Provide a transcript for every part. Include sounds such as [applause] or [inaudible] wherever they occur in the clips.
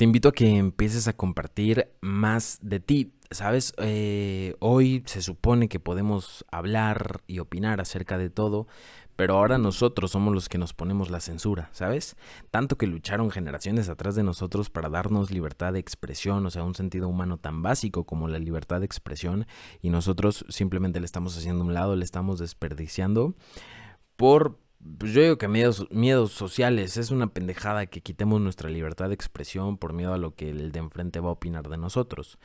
te invito a que empieces a compartir más de ti. Sabes, eh, hoy se supone que podemos hablar y opinar acerca de todo, pero ahora nosotros somos los que nos ponemos la censura, ¿sabes? Tanto que lucharon generaciones atrás de nosotros para darnos libertad de expresión, o sea, un sentido humano tan básico como la libertad de expresión, y nosotros simplemente le estamos haciendo un lado, le estamos desperdiciando por pues yo digo que miedos, miedos sociales es una pendejada que quitemos nuestra libertad de expresión por miedo a lo que el de enfrente va a opinar de nosotros.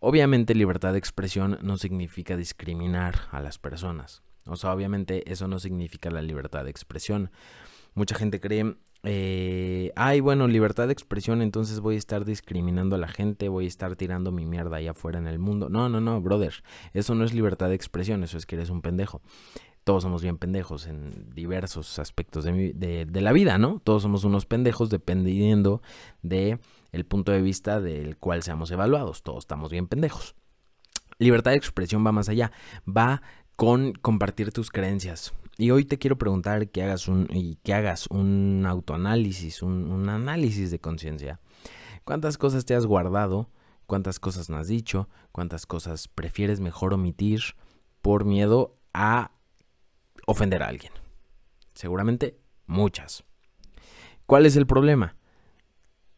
Obviamente libertad de expresión no significa discriminar a las personas. O sea, obviamente eso no significa la libertad de expresión. Mucha gente cree, eh, ay, bueno, libertad de expresión, entonces voy a estar discriminando a la gente, voy a estar tirando mi mierda allá afuera en el mundo. No, no, no, brother, eso no es libertad de expresión, eso es que eres un pendejo todos somos bien pendejos en diversos aspectos de, la vida, ¿no? Todos somos unos pendejos dependiendo de el punto de vista del cual seamos evaluados. Todos estamos bien pendejos. Libertad de expresión va más allá, va con compartir tus creencias. Y hoy te quiero preguntar que hagas un, y que hagas un autoanálisis, un, un análisis de conciencia. ¿Cuántas cosas te has guardado? ¿Cuántas cosas no has dicho? ¿Cuántas cosas prefieres mejor omitir por miedo a ofender a alguien. Seguramente muchas. ¿Cuál es el problema?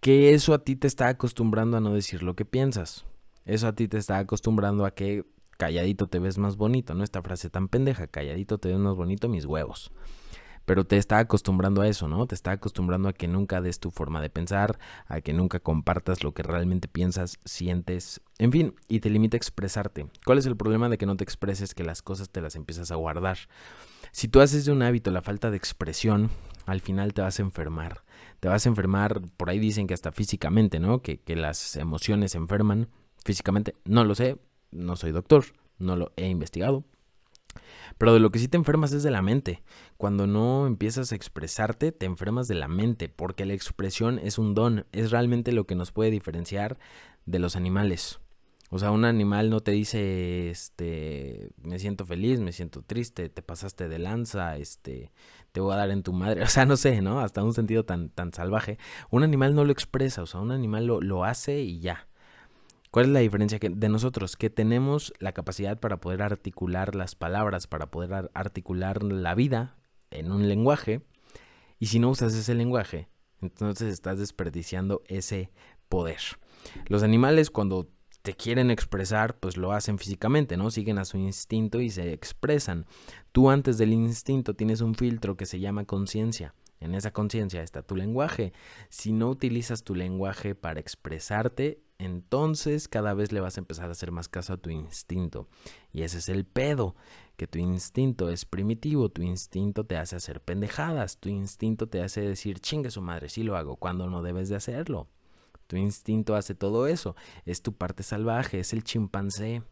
Que eso a ti te está acostumbrando a no decir lo que piensas. Eso a ti te está acostumbrando a que calladito te ves más bonito, ¿no? Esta frase tan pendeja, calladito te ves más bonito mis huevos. Pero te está acostumbrando a eso, ¿no? Te está acostumbrando a que nunca des tu forma de pensar, a que nunca compartas lo que realmente piensas, sientes, en fin, y te limita a expresarte. ¿Cuál es el problema de que no te expreses, que las cosas te las empiezas a guardar? Si tú haces de un hábito la falta de expresión, al final te vas a enfermar. Te vas a enfermar, por ahí dicen que hasta físicamente, ¿no? Que, que las emociones enferman físicamente. No lo sé, no soy doctor, no lo he investigado. Pero de lo que sí te enfermas es de la mente. Cuando no empiezas a expresarte, te enfermas de la mente, porque la expresión es un don, es realmente lo que nos puede diferenciar de los animales. O sea, un animal no te dice, este, me siento feliz, me siento triste, te pasaste de lanza, este, te voy a dar en tu madre. [laughs] O sea, no sé, ¿no? Hasta un sentido tan, tan salvaje. Un animal no lo expresa, o sea, un animal lo, lo hace y ya. ¿Cuál es la diferencia de nosotros? Que tenemos la capacidad para poder articular las palabras, para poder articular la vida en un lenguaje. Y si no usas ese lenguaje, entonces estás desperdiciando ese poder. Los animales cuando te quieren expresar, pues lo hacen físicamente, ¿no? Siguen a su instinto y se expresan. Tú antes del instinto tienes un filtro que se llama conciencia. En esa conciencia está tu lenguaje. Si no utilizas tu lenguaje para expresarte, entonces cada vez le vas a empezar a hacer más caso a tu instinto. Y ese es el pedo, que tu instinto es primitivo, tu instinto te hace hacer pendejadas, tu instinto te hace decir, chingue su madre, sí lo hago, cuando no debes de hacerlo. Tu instinto hace todo eso. Es tu parte salvaje, es el chimpancé.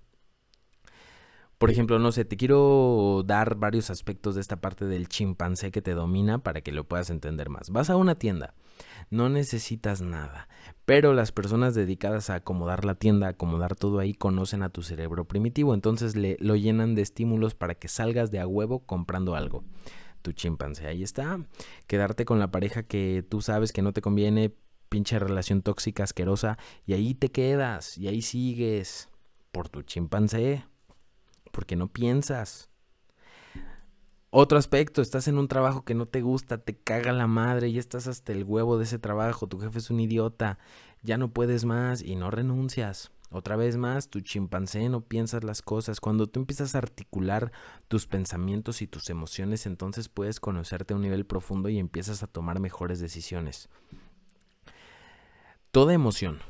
Por ejemplo, no sé, te quiero dar varios aspectos de esta parte del chimpancé que te domina para que lo puedas entender más. Vas a una tienda, no necesitas nada, pero las personas dedicadas a acomodar la tienda, acomodar todo ahí, conocen a tu cerebro primitivo, entonces le, lo llenan de estímulos para que salgas de a huevo comprando algo. Tu chimpancé, ahí está. Quedarte con la pareja que tú sabes que no te conviene, pinche relación tóxica, asquerosa, y ahí te quedas, y ahí sigues, por tu chimpancé, porque no piensas. Otro aspecto, estás en un trabajo que no te gusta, te caga la madre y estás hasta el huevo de ese trabajo, tu jefe es un idiota, ya no puedes más y no renuncias. Otra vez más, tu chimpancé no piensas las cosas. Cuando tú empiezas a articular tus pensamientos y tus emociones, entonces puedes conocerte a un nivel profundo y empiezas a tomar mejores decisiones. Toda emoción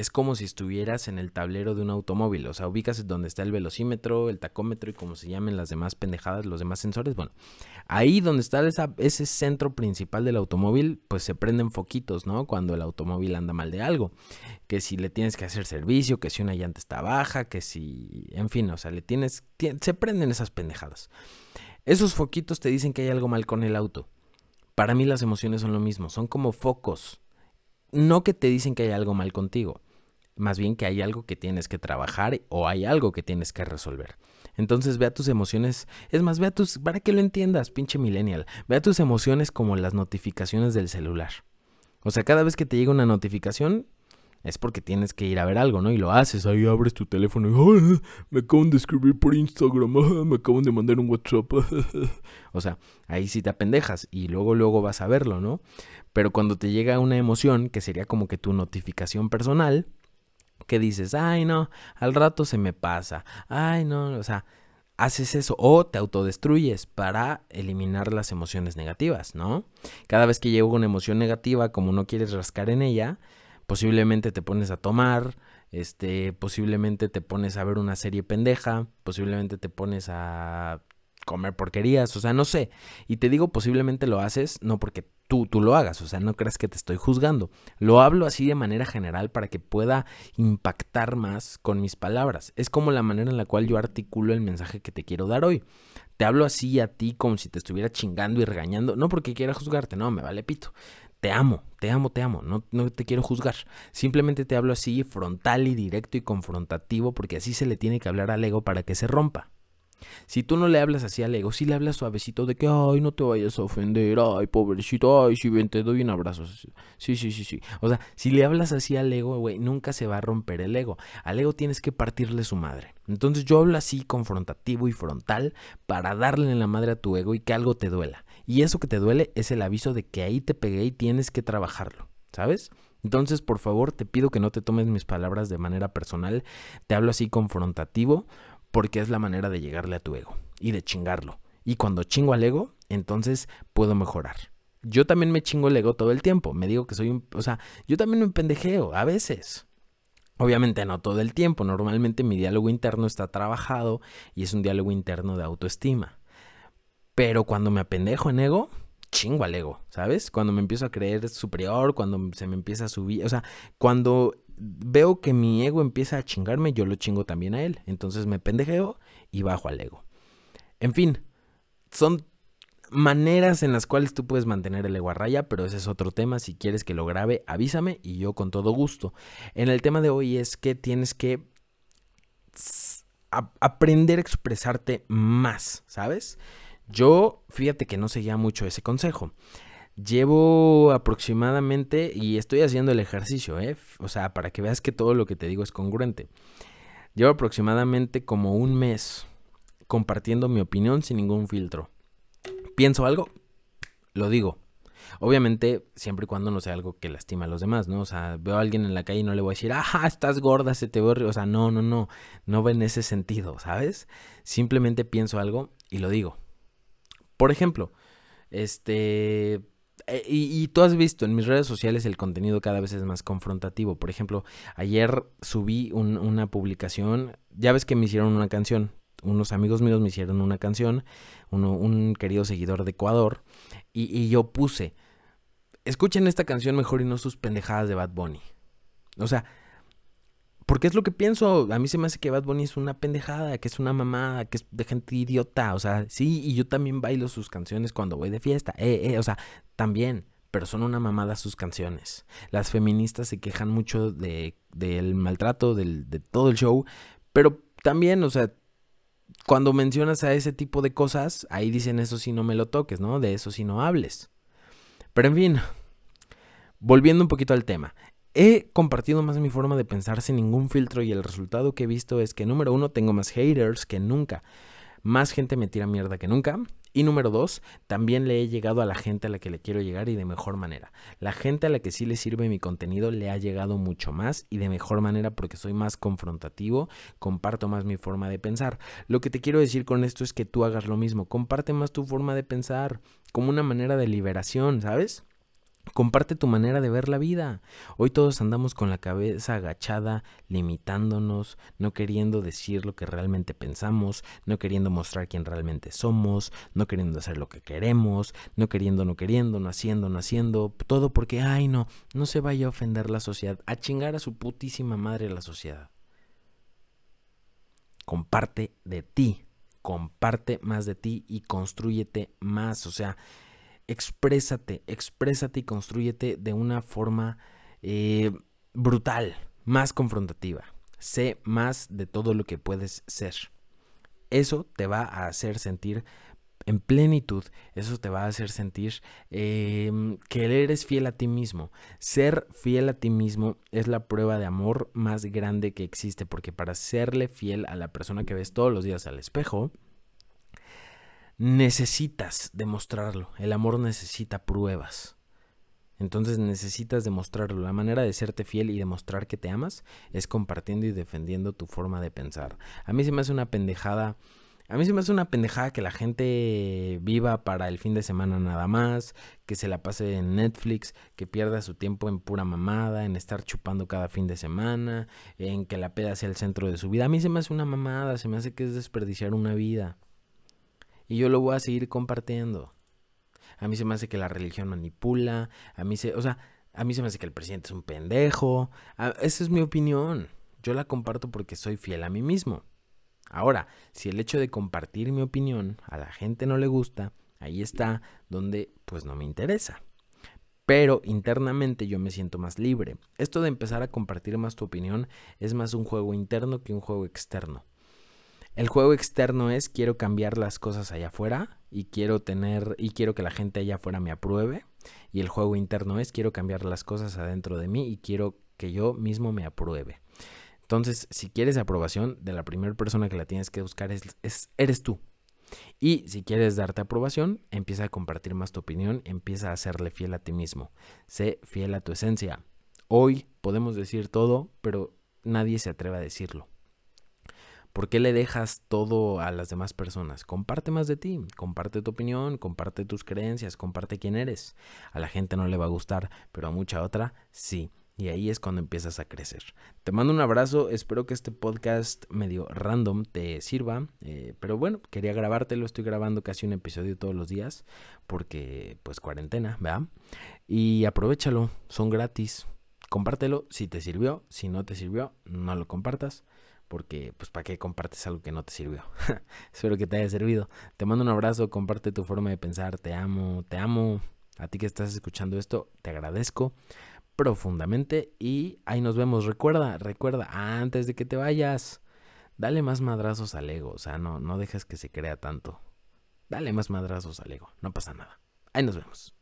es como si estuvieras en el tablero de un automóvil, o sea, ubicas donde está el velocímetro, el tacómetro y como se llamen las demás pendejadas, los demás sensores. Bueno, ahí donde está ese centro principal del automóvil, pues se prenden foquitos, ¿no? Cuando el automóvil anda mal de algo. Que si le tienes que hacer servicio, que si una llanta está baja, que si, en fin, o sea, le tienes, se prenden esas pendejadas. Esos foquitos te dicen que hay algo mal con el auto. Para mí las emociones son lo mismo, son como focos no que te dicen que hay algo mal contigo, más bien que hay algo que tienes que trabajar o hay algo que tienes que resolver. Entonces ve a tus emociones, es más, ve a tus, para que lo entiendas, pinche millennial, ve a tus emociones como las notificaciones del celular. O sea, cada vez que te llega una notificación, es porque tienes que ir a ver algo, ¿no? Y lo haces, ahí abres tu teléfono y me acaban de escribir por Instagram, me acaban de mandar un WhatsApp. [laughs] o sea, ahí sí te apendejas y luego luego vas a verlo, ¿no? Pero cuando te llega una emoción, que sería como que tu notificación personal, que dices, ay no, al rato se me pasa, ay no, o sea, haces eso o te autodestruyes para eliminar las emociones negativas, ¿no? Cada vez que llega una emoción negativa, como no quieres rascar en ella, posiblemente te pones a tomar, este, posiblemente te pones a ver una serie pendeja, posiblemente te pones a comer porquerías, o sea, no sé. Y te digo posiblemente lo haces no porque tú, tú lo hagas, o sea, no creas que te estoy juzgando. Lo hablo así de manera general para que pueda impactar más con mis palabras. Es como la manera en la cual yo articulo el mensaje que te quiero dar hoy. Te hablo así a ti como si te estuviera chingando y regañando, no porque quiera juzgarte, no, me vale pito te amo, te amo, te amo, no, no te quiero juzgar. Simplemente te hablo así frontal y directo y confrontativo porque así se le tiene que hablar al ego para que se rompa. Si tú no le hablas así al ego, si le hablas suavecito de que, ay, no te vayas a ofender, ay, pobrecito, ay, si ven, te doy un abrazo. Sí, sí, sí, sí. O sea, si le hablas así al ego, güey, nunca se va a romper el ego. Al ego tienes que partirle su madre. Entonces yo hablo así confrontativo y frontal para darle en la madre a tu ego y que algo te duela. Y eso que te duele es el aviso de que ahí te pegué y tienes que trabajarlo, ¿sabes? Entonces, por favor, te pido que no te tomes mis palabras de manera personal. Te hablo así confrontativo porque es la manera de llegarle a tu ego y de chingarlo. Y cuando chingo al ego, entonces puedo mejorar. Yo también me chingo el ego todo el tiempo. Me digo que soy un... O sea, yo también me pendejeo a veces. Obviamente no todo el tiempo. Normalmente mi diálogo interno está trabajado y es un diálogo interno de autoestima. Pero cuando me apendejo en ego, chingo al ego, ¿sabes? Cuando me empiezo a creer superior, cuando se me empieza a subir, o sea, cuando veo que mi ego empieza a chingarme, yo lo chingo también a él. Entonces me pendejeo y bajo al ego. En fin, son maneras en las cuales tú puedes mantener el ego a raya, pero ese es otro tema. Si quieres que lo grabe, avísame y yo con todo gusto. En el tema de hoy es que tienes que aprender a expresarte más, ¿sabes? Yo, fíjate que no seguía mucho ese consejo. Llevo aproximadamente, y estoy haciendo el ejercicio, ¿eh? O sea, para que veas que todo lo que te digo es congruente. Llevo aproximadamente como un mes compartiendo mi opinión sin ningún filtro. Pienso algo, lo digo. Obviamente, siempre y cuando no sea algo que lastima a los demás, ¿no? O sea, veo a alguien en la calle y no le voy a decir, ajá, estás gorda, se te ve O sea, no, no, no. No va en ese sentido, ¿sabes? Simplemente pienso algo y lo digo. Por ejemplo, este... Eh, y, tú has visto en mis redes sociales el contenido cada vez es más confrontativo. Por ejemplo, ayer subí una publicación, ya ves que me hicieron una canción, unos amigos míos me hicieron una canción, un querido seguidor de Ecuador, y, y, yo puse, escuchen esta canción mejor y no sus pendejadas de Bad Bunny. O sea, porque es lo que pienso. A mí se me hace que Bad Bunny es una pendejada, que es una mamada, que es de gente idiota. O sea, sí, y yo también bailo sus canciones cuando voy de fiesta. Eh, eh, o sea, también. Pero son una mamada sus canciones. Las feministas se quejan mucho de, del maltrato, del, de todo el show. Pero también, o sea, cuando mencionas a ese tipo de cosas, ahí dicen eso sí no me lo toques, ¿no? De eso sí no hables. Pero en fin, volviendo un poquito al tema. He compartido más mi forma de pensar sin ningún filtro y el resultado que he visto es que número uno tengo más haters que nunca. Más gente me tira mierda que nunca. Y número dos, también le he llegado a la gente a la que le quiero llegar y de mejor manera. La gente a la que sí le sirve mi contenido le ha llegado mucho más y de mejor manera porque soy más confrontativo, comparto más mi forma de pensar. Lo que te quiero decir con esto es que tú hagas lo mismo, comparte más tu forma de pensar como una manera de liberación, ¿sabes? Comparte tu manera de ver la vida. Hoy todos andamos con la cabeza agachada, limitándonos, no queriendo decir lo que realmente pensamos, no queriendo mostrar quién realmente somos, no queriendo hacer lo que queremos, no queriendo, no queriendo, no haciendo, no haciendo, todo porque, ay no, no se vaya a ofender la sociedad, a chingar a su putísima madre la sociedad. Comparte de ti, comparte más de ti y construyete más, o sea, exprésate, exprésate y construyete de una forma eh, brutal, más confrontativa. Sé más de todo lo que puedes ser. Eso te va a hacer sentir en plenitud, eso te va a hacer sentir em, que eres fiel a ti mismo. Ser fiel a ti mismo es la prueba de amor más grande que existe, porque para serle fiel a la persona que ves todos los días al espejo, necesitas demostrarlo. El amor necesita pruebas. Entonces necesitas demostrarlo. La manera de serte fiel y demostrar que te amas es compartiendo y defendiendo tu forma de pensar. A mí se me hace una pendejada a mí se me hace una pendejada que la gente viva para el fin de semana nada más, que se la pase en Netflix, que pierda su tiempo en pura mamada, en estar chupando cada fin de semana, en que la peda sea el centro de su vida. A mí se me hace una mamada, se me hace que es desperdiciar una vida. Y yo lo voy a seguir compartiendo. A mí se me hace que la religión manipula, a mí se, o sea, a mí se me hace que el presidente es un pendejo. esa es mi opinión. Yo la comparto porque soy fiel a mí mismo. Ahora, si el hecho de compartir mi opinión a la gente no le gusta, ahí está donde pues no me interesa. Pero internamente yo me siento más libre. Esto de empezar a compartir más tu opinión es más un juego interno que un juego externo. El juego externo es quiero cambiar las cosas allá afuera y quiero tener y quiero que la gente allá afuera me apruebe y el juego interno es quiero cambiar las cosas adentro de mí y quiero que yo mismo me apruebe. Entonces, si quieres aprobación, de la primera persona que la tienes que buscar es, eres tú. Y si quieres darte aprobación, empieza a compartir más tu opinión, empieza a serle fiel a ti mismo. Sé fiel a tu esencia. Hoy podemos decir todo, pero nadie se atreve a decirlo. ¿Por qué le dejas todo a las demás personas? Comparte más de ti, comparte tu opinión, comparte tus creencias, comparte quién eres. A la gente no le va a gustar, pero a mucha otra sí. Y ahí es cuando empiezas a crecer. Te mando un abrazo, espero que este podcast medio random te sirva. Eh, pero bueno, quería grabártelo, estoy grabando casi un episodio todos los días porque pues cuarentena, ¿verdad? Y aprovechalo, son gratis. Compártelo si te sirvió, si no te sirvió, no lo compartas porque pues para qué compartes algo que no te sirvió. [laughs] Espero que te haya servido. Te mando un abrazo, comparte tu forma de pensar, te amo, te amo. A ti que estás escuchando esto, te agradezco profundamente y ahí nos vemos. Recuerda, recuerda, antes de que te vayas, dale más madrazos al ego, o sea, no, no dejes que se crea tanto. Dale más madrazos al ego, no pasa nada. Ahí nos vemos.